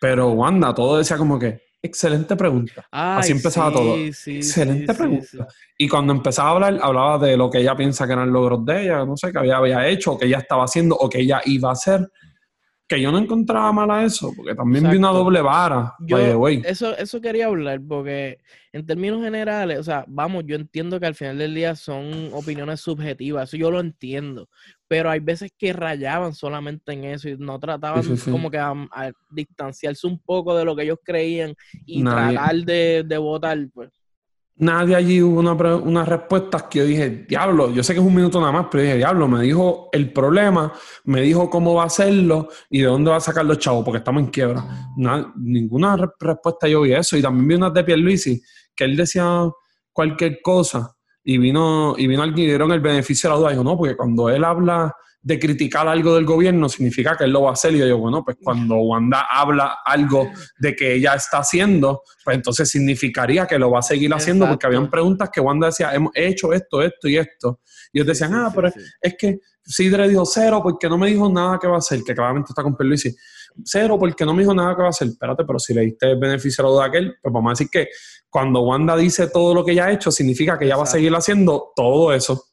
pero Wanda, todo decía como que, excelente pregunta. Así empezaba todo. excelente pregunta. Y cuando empezaba a hablar, hablaba de lo que ella piensa que eran logros de ella, no sé, que había, había hecho, o que ella estaba haciendo, o que ella iba a hacer que yo no encontraba mal a eso, porque también vi una doble vara. Yo, eso, eso quería hablar, porque en términos generales, o sea, vamos, yo entiendo que al final del día son opiniones subjetivas, eso yo lo entiendo, pero hay veces que rayaban solamente en eso y no trataban como que a, distanciarse un poco de lo que ellos creían y tratar de, de votar, pues nadie allí hubo una, unas respuestas que yo dije, diablo, yo sé que es un minuto nada más, pero dije, diablo, me dijo el problema, me dijo cómo va a hacerlo y de dónde va a sacar los chavos, porque estamos en quiebra. ninguna respuesta yo vi eso. Y también vi unas de Pierluisi, que él decía cualquier cosa y vino, y vino alguien y dieron el beneficio de la duda. Dijo, no, porque cuando él habla de criticar algo del gobierno significa que él lo va a hacer. Y yo digo, bueno, pues cuando Wanda habla algo de que ella está haciendo, pues entonces significaría que lo va a seguir haciendo, porque habían preguntas que Wanda decía, hemos hecho esto, esto y esto. Y ellos decían, ah, pero es que Sidre dijo cero porque no me dijo nada que va a hacer, que claramente está con Perluisi. Cero porque no me dijo nada que va a hacer. Espérate, pero si le diste el beneficio de aquel, pues vamos a decir que cuando Wanda dice todo lo que ella ha hecho, significa que ella va a seguir haciendo todo eso.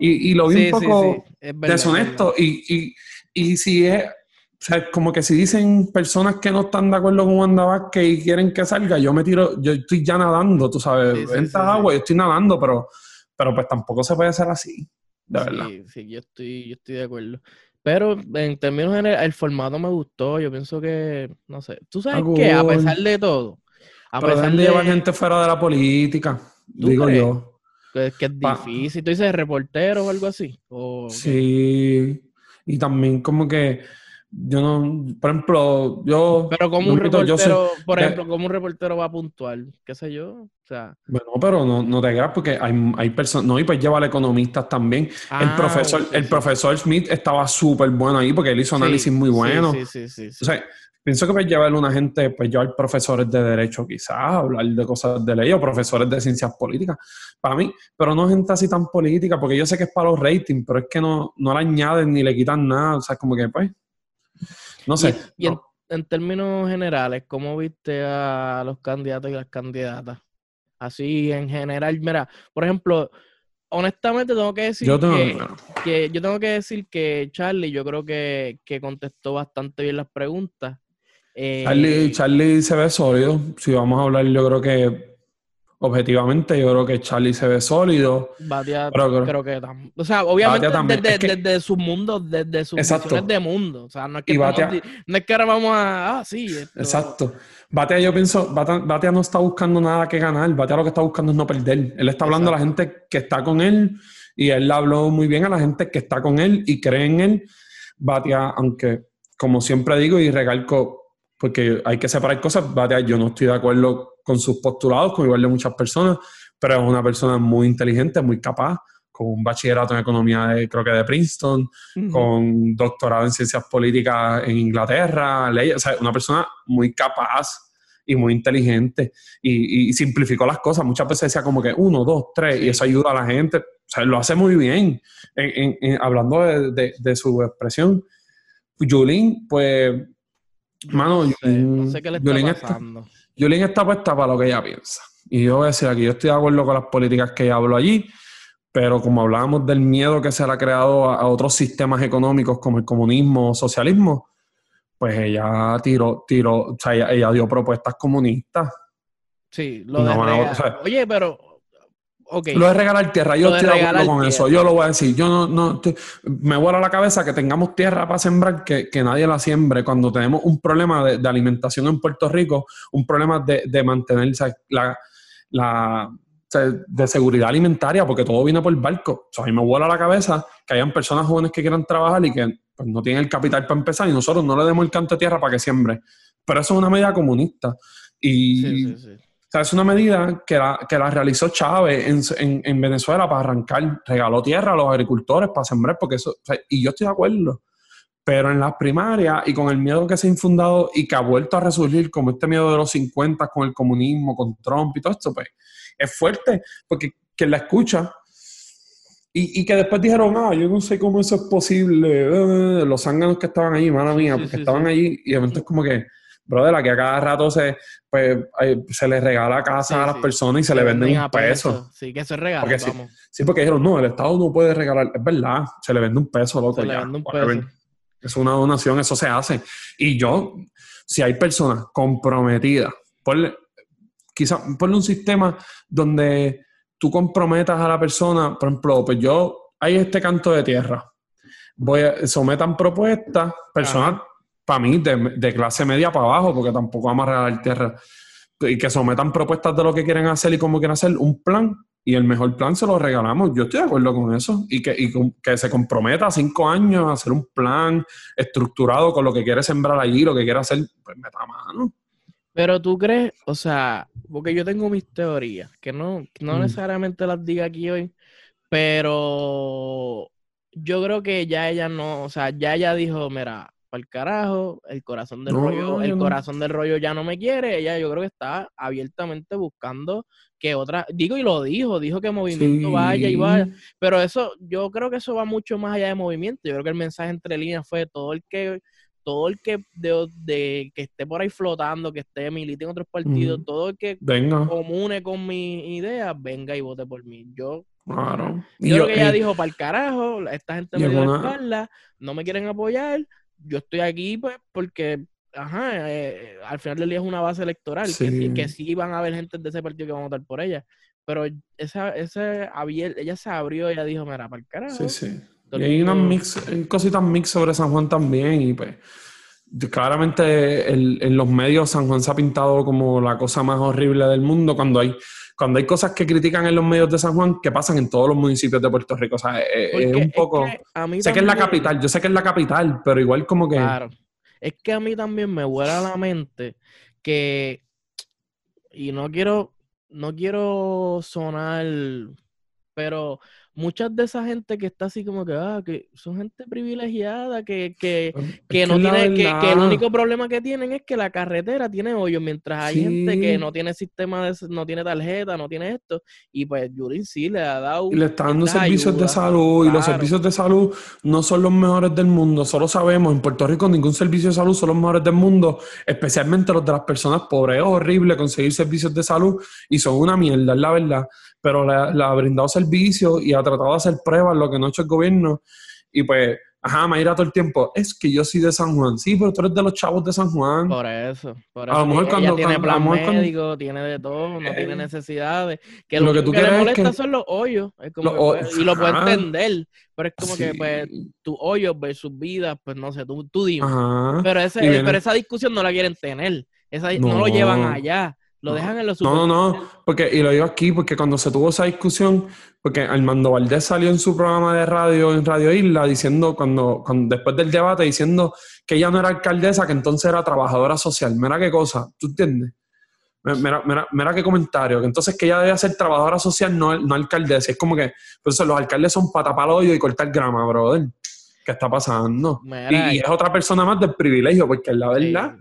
Eh, y, lo vi un poco deshonesto. Y, y, si es, o sea, como que si dicen personas que no están de acuerdo con Wanda Vázquez y quieren que salga, yo me tiro, yo estoy ya nadando, tú sabes, entra agua, yo estoy nadando, pero, pero pues tampoco se puede hacer así, de verdad. Sí, sí, yo estoy, yo estoy de acuerdo. Pero en términos generales, el formato me gustó. Yo pienso que, no sé, tú sabes que a pesar de todo, a pesar de llevar gente fuera de la política, digo yo. Que, que es difícil. ¿Tú dices reportero o algo así? sí. Y también como que yo no, por ejemplo, yo... Pero como un reportero, por ejemplo, como un reportero va a puntual, qué sé yo, o sea... Bueno, pero no, no te creas porque hay, hay personas, no, y pues lleva a economistas también. el ah, profesor, el profesor Smith estaba súper bueno ahí porque él hizo análisis muy bueno. Sí, sí, sí. O sea, Pienso que pues llevar una gente, pues llevar profesores de derecho quizás, hablar de cosas de ley o profesores de ciencias políticas, para mí, pero no gente así tan política, porque yo sé que es para los ratings, pero es que no, no le añaden ni le quitan nada, o sea, como que pues, no sé. Y, en, términos generales, ¿cómo viste a los candidatos y las candidatas? Así en general, mira, por ejemplo, honestamente tengo que decir que, yo tengo que decir que Charlie yo creo que, que contestó bastante bien las preguntas eh, Charlie, se ve sólido. Si vamos a hablar, yo creo que objetivamente, yo creo que Charlie se ve sólido. Batia, creo, que O sea, obviamente desde, desde, su mundo, desde sus visiones de mundo. O sea, no es que, no es que ahora vamos a. Ah, sí. Exacto. Batia, yo pienso, Batia, no está buscando nada que ganar. Batia lo que está buscando es no perder. Él está hablando a la gente que está con él y él habló muy bien a la gente que está con él y cree en él. Batia, aunque, como siempre digo y recalco, porque hay que separar cosas. Yo no estoy de acuerdo con sus postulados, como igual de muchas personas, pero es una persona muy inteligente, muy capaz, con un bachillerato en economía, de, creo que de Princeton, con doctorado en ciencias políticas en Inglaterra, ley, o sea, una persona muy capaz y muy inteligente y, simplificó las cosas. Muchas veces decía como que uno, dos, tres, y eso ayuda a la gente. O sea, lo hace muy bien, hablando de, de, su expresión. Julín, pues Mano, no sé, qué le está pasando. Está, está puesta para lo que ella piensa. Y yo voy a decir aquí, yo estoy de acuerdo con las políticas que ella habló allí, pero como hablábamos del miedo que se le ha creado a, otros sistemas económicos como el comunismo o socialismo, pues ella tiró, tiró, o sea, ella, dio propuestas comunistas. Sí, lo de Oye, pero Lo de regalar tierra, yo estoy de acuerdo con eso. Yo lo voy a decir. Yo no, no me vuela la cabeza que tengamos tierra para sembrar, que, nadie la siembre. Cuando tenemos un problema de, alimentación en Puerto Rico, un problema de, de mantener la, la de seguridad alimentaria, porque todo viene por el barco. O a mí me vuela la cabeza que hayan personas jóvenes que quieran trabajar y que pues, no tienen el capital para empezar y nosotros no le demos el canto de tierra para que siembre. Pero eso es una medida comunista. Y es una medida que la, que la realizó Chávez en, en, Venezuela para arrancar, regaló tierra a los agricultores para sembrar, porque eso, y yo estoy de acuerdo. Pero en las primarias y con el miedo que se ha infundado y que ha vuelto a resurgir, como este miedo de los 50 con el comunismo, con Trump y todo esto, pues es fuerte, porque quien la escucha y, y, que después dijeron, ah, yo no sé cómo eso es posible, eh, los zánganos que estaban allí, mala mía, porque estaban allí y de momento es como que, brother, aquí a cada rato se, pues, se le regala casa a las personas y se le venden un peso. Sí, que se regala, vamos. Sí, porque dijeron, no, el Estado no puede regalar, es verdad, se le vende un peso, loco. Se le vende un peso. Es una donación, eso se hace. Y yo, si hay personas comprometidas, ponle, quizá, ponle un sistema donde tú comprometas a la persona, por ejemplo, pues yo, hay este canto de tierra, voy a, sometan propuestas, personas, para mí, de, clase media para abajo, porque tampoco vamos a regalar tierra, y que sometan propuestas de lo que quieren hacer y cómo quieren hacer, un plan, y el mejor plan se lo regalamos. Yo estoy de acuerdo con eso. Y que, y que se comprometa a cinco años a hacer un plan estructurado con lo que quiere sembrar allí, lo que quiere hacer, pues meta mano. Pero tú crees, o sea, porque yo tengo mis teorías, que no, no mm. necesariamente las diga aquí hoy, pero yo creo que ya ella no, o sea, ya ella dijo, mira, para el carajo, el corazón del rollo, el corazón del rollo ya no me quiere, ella yo creo que está abiertamente buscando que otra, digo y lo dijo, dijo que movimiento vaya y vaya, pero eso, yo creo que eso va mucho más allá de movimiento, yo creo que el mensaje entre líneas fue todo el que todo el que de, que esté por ahí flotando, que esté milite en otros partidos, todo el que comune con mi idea, venga y vote por mí. Yo, claro. yo, creo que ella dijo, para el carajo, esta gente me dio la espalda, no me quieren apoyar, yo estoy aquí pues porque, ajá, eh, al final del día es una base electoral, Que, que, sí van a haber gente de ese partido que van a votar por ella. Pero esa, ese, ella se abrió y ella dijo, mira, para el carajo. Sí, sí. Y hay unas mix, cositas mix sobre San Juan también y pues claramente en los medios San Juan se ha pintado como la cosa más horrible del mundo cuando hay cuando hay cosas que critican en los medios de San Juan que pasan en todos los municipios de Puerto Rico. O sea, es, un poco... sé que es la capital, yo sé que es la capital, pero igual como que... Claro. Es que a mí también me vuela la mente que... Y no quiero, no quiero sonar, pero muchas de esa gente que está así como que, ah, que son gente privilegiada, que, que, que no tiene, que, que, el único problema que tienen es que la carretera tiene hoyos, mientras hay gente que no tiene sistema, de, no tiene tarjeta, no tiene esto, y pues Yurin sí le ha dado... Y le está dando servicios de salud, y los servicios de salud no son los mejores del mundo, solo sabemos, en Puerto Rico ningún servicio de salud son los mejores del mundo, especialmente los de las personas pobres, es horrible conseguir servicios de salud, y son una mierda, es la verdad pero le, ha brindado servicio y ha tratado de hacer pruebas, lo que no ha hecho el gobierno. Y pues, ajá, Mayra todo el tiempo, es que yo soy de San Juan. Sí, pero tú eres de los chavos de San Juan. Por eso, por eso. A lo mejor cuando, tiene plan médico, tiene de todo, no tiene eh, necesidades. Que lo, que, tú que le molesta son los hoyos. y lo puedo entender. Pero es como que, pues, tu hoyo versus vida, pues no sé, tú, tú dime. Pero, ese, pero esa discusión no la quieren tener. Esa, no lo llevan allá. Lo dejan en los No, no, no, porque, y lo digo aquí porque cuando se tuvo esa discusión, porque Armando Valdés salió en su programa de radio en Radio Isla diciendo, cuando, cuando después del debate, diciendo que ella no era alcaldesa, que entonces era trabajadora social. Mira qué cosa, ¿tú entiendes? Mira, mira, mira qué comentario, que entonces que ella debe ser trabajadora social, no, no alcaldesa. Es como que, pues los alcaldes son patapaloyo y cortar grama, brother. ¿Qué está pasando? y, es otra persona más del privilegio, porque es la verdad.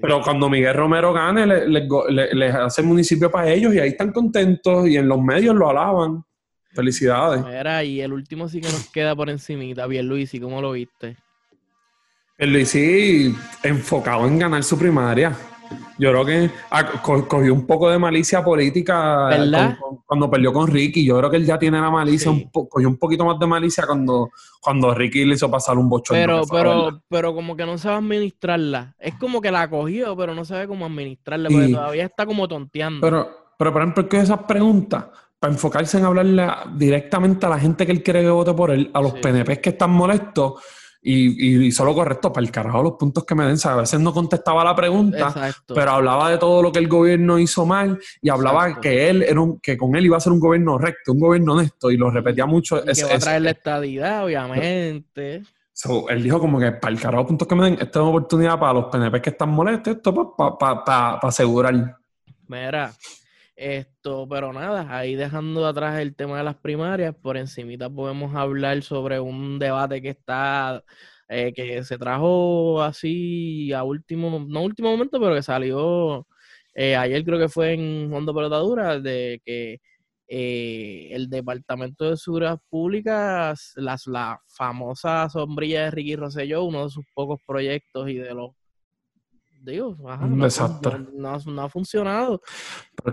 Pero cuando Miguel Romero gane, le, le, hace municipio para ellos y ahí están contentos y en los medios lo alaban. Felicidades. Mira, y el último sí que nos queda por encimita, bien Luis, ¿y cómo lo viste? El Luis sí enfocado en ganar su primaria. Yo creo que cogió un poco de malicia política cuando perdió con Ricky. Yo creo que él ya tiene la malicia, un cogió un poquito más de malicia cuando, cuando Ricky le hizo pasar un bochón. Pero, pero, pero como que no sabe administrarla. Es como que la cogió, pero no sabe cómo administrarla, porque todavía está como tonteando. Pero, pero por ejemplo, ¿qué es esa pregunta? para enfocarse en hablarle directamente a la gente que él quiere que vote por él, a los PNP que están molestos y, y, solo correcto para el carajo los puntos que me den. a veces no contestaba la pregunta, pero hablaba de todo lo que el gobierno hizo mal y hablaba que él era que con él iba a ser un gobierno recto, un gobierno honesto y lo repetía mucho. Y que va a traer la estadidad, obviamente. él dijo como que para el carajo puntos que me den, esta es una oportunidad para los PNP que están molestos, esto para asegurar. Mira, esto, pero nada, ahí dejando atrás el tema de las primarias, por encimita podemos hablar sobre un debate que está, eh, que se trajo así a último, no último momento, pero que salió eh, ayer creo que fue en Hondo Pelotadura, de que eh, el Departamento de Seguridad Pública, las, la famosa sombrilla de Ricky Rosselló, uno de sus pocos proyectos y de los digo, no, ha funcionado.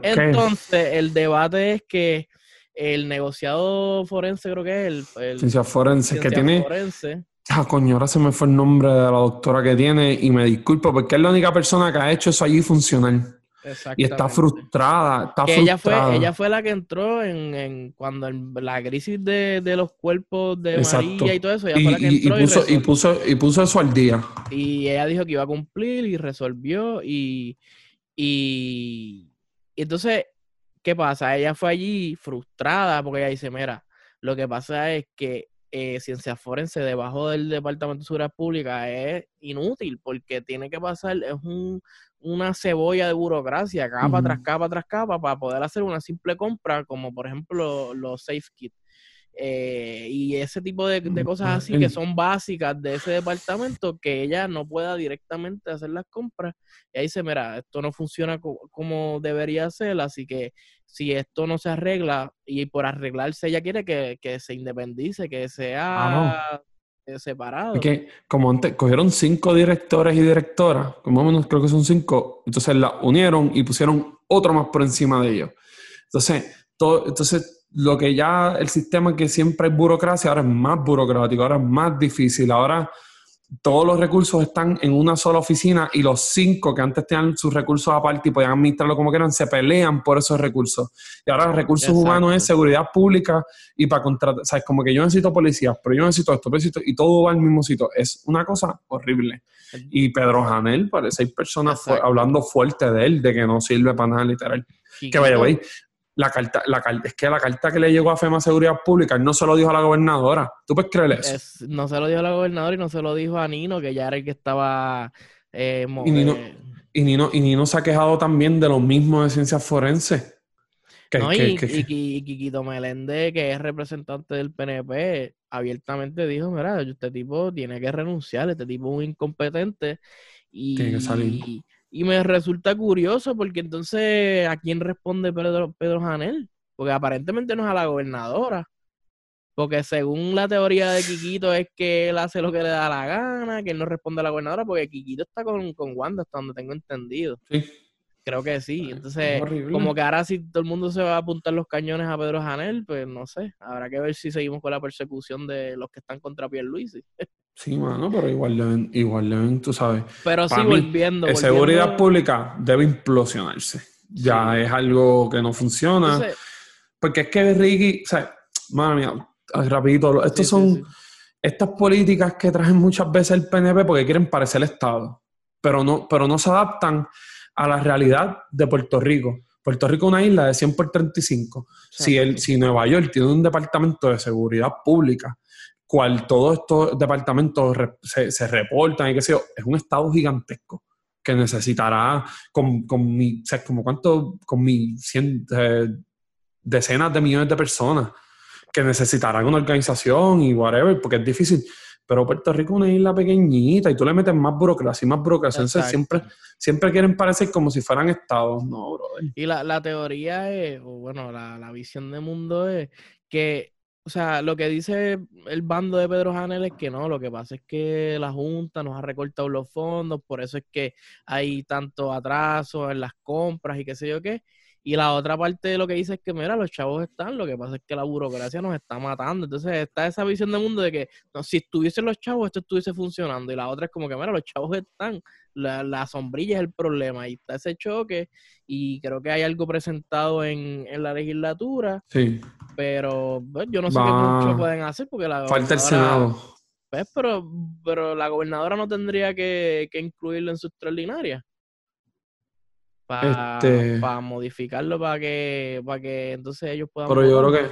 Entonces, el debate es que el negociado forense, creo que es el. Ciencia forense, que tiene. Ah, coño, ahora se me fue el nombre de la doctora que tiene y me disculpo porque es la única persona que ha hecho eso allí funcionar. Y está frustrada, está frustrada. Ella fue, ella fue la que entró en, en cuando la crisis de, de, los cuerpos de María y todo eso, ella y, fue la que entró y, puso, y, puso, y puso eso al día. Y ella dijo que iba a cumplir y resolvió y, y, entonces, ¿qué pasa? Ella fue allí frustrada porque ella dice, mira, lo que pasa es que eh, ciencia forense debajo del Departamento de Seguridad Pública es inútil porque tiene que pasar, es un, una cebolla de burocracia, capa tras capa tras capa, para poder hacer una simple compra, como por ejemplo los Safe Kit. Eh, y ese tipo de, cosas así que son básicas de ese departamento, que ella no pueda directamente hacer las compras. Y ahí dice, mira, esto no funciona como debería ser, así que si esto no se arregla, y por arreglarse ella quiere que, se independice, que sea ah, separado. que como antes cogieron cinco directores y directoras, como menos creo que son cinco, entonces la unieron y pusieron otro más por encima de ellos. Entonces, todo, entonces lo que ya el sistema que siempre es burocracia, ahora es más burocrático, ahora es más difícil, ahora todos los recursos están en una sola oficina y los cinco que antes tenían sus recursos aparte y podían administrarlo como quieran, se pelean por esos recursos. Y ahora recursos humanos es seguridad pública y para contratar, sabes, como que yo necesito policías, pero yo necesito esto, necesito, y todo va al mismo sitio. Es una cosa horrible. Y Pedro Janel, parece hay personas hablando fuerte de él, de que no sirve para nada literal. que vaya, güey, la carta, la es que la carta que le llegó a FEMA Seguridad Pública no se lo dijo a la gobernadora. ¿Tú puedes creer eso? no se lo dijo a la gobernadora y no se lo dijo a Nino, que ya era el que estaba... Eh, y, Nino, y, Nino, se ha quejado también de lo mismo de ciencias forenses. no, y, y, Quiquito Meléndez, que es representante del PNP, abiertamente dijo, mira, este tipo tiene que renunciar, este tipo es un incompetente. Y, tiene que salir. Y me resulta curioso porque entonces, ¿a quién responde Pedro, Pedro Janel? Porque aparentemente no es a la gobernadora. Porque según la teoría de Quiquito es que él hace lo que le da la gana, que él no responde a la gobernadora, porque Quiquito está con, con Wanda, hasta donde tengo entendido. Sí. Creo que sí. Entonces, como que ahora si todo el mundo se va a apuntar los cañones a Pedro Janel, pues no sé. Habrá que ver si seguimos con la persecución de los que están contra Pierluisi. Sí, mano, pero igual deben, igual deben, tú sabes. Pero sí, volviendo, La Seguridad pública debe implosionarse. Ya es algo que no funciona. porque es que Ricky, o sea, madre mía, rapidito, estos son estas políticas que traen muchas veces el PNP porque quieren parecer el Estado, pero no, pero no se adaptan a la realidad de Puerto Rico. Puerto Rico es una isla de 100 por 35. Si, el, si Nueva York tiene un departamento de seguridad pública cual todos estos departamentos se, reportan y qué sé yo, es un estado gigantesco que necesitará con, con mi, como cuánto, con mi eh, decenas de millones de personas que necesitarán una organización y whatever, porque es difícil. Pero Puerto Rico es una isla pequeñita y tú le metes más burocracia y más burocracia. Entonces siempre, siempre quieren parecer como si fueran estados, ¿no, brother? Y la, la teoría es, o bueno, la, la visión de mundo es que o sea, lo que dice el bando de Pedro Janel es que no, lo que pasa es que la Junta nos ha recortado los fondos, por eso es que hay tanto atraso en las compras y qué sé yo qué. Y la otra parte de lo que dice es que, mira, los chavos están, lo que pasa es que la burocracia nos está matando. Entonces está esa visión del mundo de que no, si estuviesen los chavos, esto estuviese funcionando. Y la otra es como que, mira, los chavos están, la, sombrilla es el problema. Y está ese choque. Y creo que hay algo presentado en, la legislatura. Sí. Pero pues, yo no sé qué mucho pueden hacer porque la Falta el Senado. Pues, pero, pero la gobernadora no tendría que, que incluirlo en su extraordinaria para este... modificarlo para que para que entonces ellos puedan pero yo creo que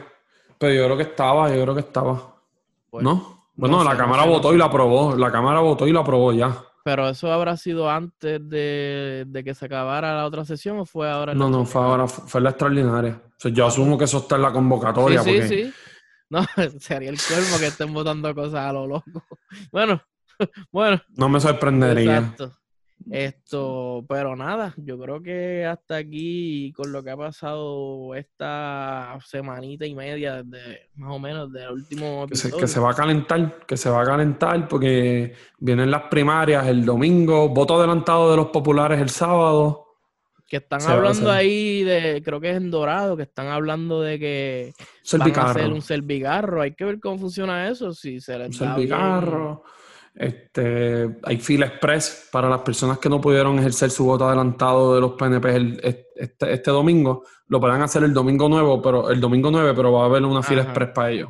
pero yo creo que estaba yo creo que estaba. Pues, no bueno la cámara votó y la aprobó la cámara votó y la aprobó ya. Pero eso habrá sido antes de, que se acabara la otra sesión o fue ahora no no fue ahora fue la extraordinaria. Yo asumo que eso está en la convocatoria sí, sí, sí. no sería el cuerpo que estén votando cosas a lo loco. Bueno bueno. No me sorprendería. Exacto esto, pero nada, yo creo que hasta aquí, con lo que ha pasado esta semanita y media, desde más o menos del último episodio. Que se, va a calentar, que se va a calentar porque vienen las primarias el domingo, voto adelantado de los populares el sábado. Que están hablando ahí de, creo que es en Dorado, que están hablando de que van a hacer un servigarro. Hay que ver cómo funciona eso, si se les un da este, hay fila express para las personas que no pudieron ejercer su voto adelantado de los PNP este, este, domingo. Lo podrán hacer el domingo nuevo, pero el domingo 9, pero va a haber una fila express para ellos.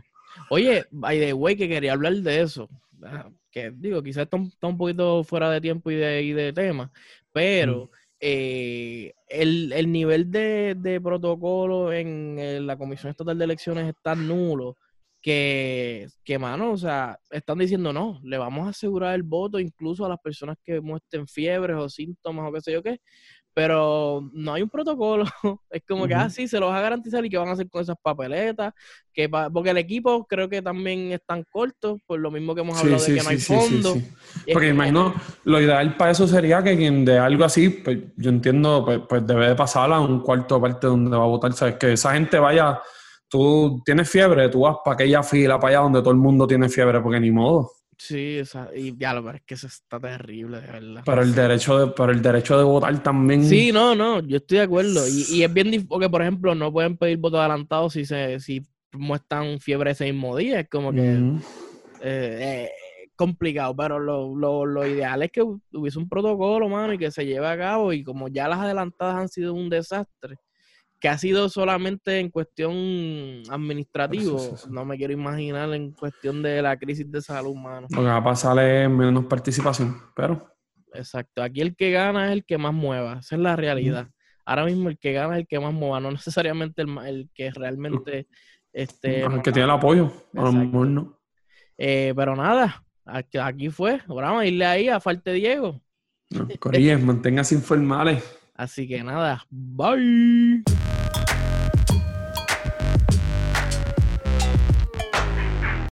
Oye, by the way, que quería hablar de eso. Ah, que digo, quizás está, un poquito fuera de tiempo y de, de tema, pero mm. eh, el, nivel de, protocolo en, en la Comisión Estatal de Elecciones está nulo que, que, mano, o sea, están diciendo no, le vamos a asegurar el voto incluso a las personas que muestren fiebres o síntomas o qué sé yo qué, pero no hay un protocolo. es como que, ah, sí, se los va a garantizar y qué van a hacer con esas papeletas, que porque el equipo creo que también están cortos, por lo mismo que hemos hablado de que no hay fondo. Porque imagino, lo ideal para eso sería que quien de algo así, pues yo entiendo, pues, pues debe de pasar a un cuarto parte donde va a votar, ¿sabes? Que esa gente vaya tú tienes fiebre, tú vas para aquella fila, para allá donde todo el mundo tiene fiebre, porque ni modo. Sí, y ya lo es que eso está terrible, de verdad. Pero el derecho de, pero el derecho de votar también. Sí, no, no, yo estoy de acuerdo. Y, es bien difícil, porque por ejemplo, no pueden pedir voto adelantado si se, si muestran fiebre ese mismo día. Es como que eh, eh, complicado. Pero lo, lo, lo, ideal es que hubiese un protocolo, mano, y que se lleve a cabo. Y como ya las adelantadas han sido un desastre que ha sido solamente en cuestión administrativa, no me quiero imaginar en cuestión de la crisis de salud humana. Lo que va a pasar es menos participación, pero... Exacto, aquí el que gana es el que más mueva, esa es la realidad. Ahora mismo el que gana es el que más mueva, no necesariamente el, el que realmente... Este, el que tiene el apoyo, a lo mejor no. Eh, pero nada, aquí, fue, ahora vamos a irle ahí a falta Diego. No, manténgase informales. Así que nada, bye.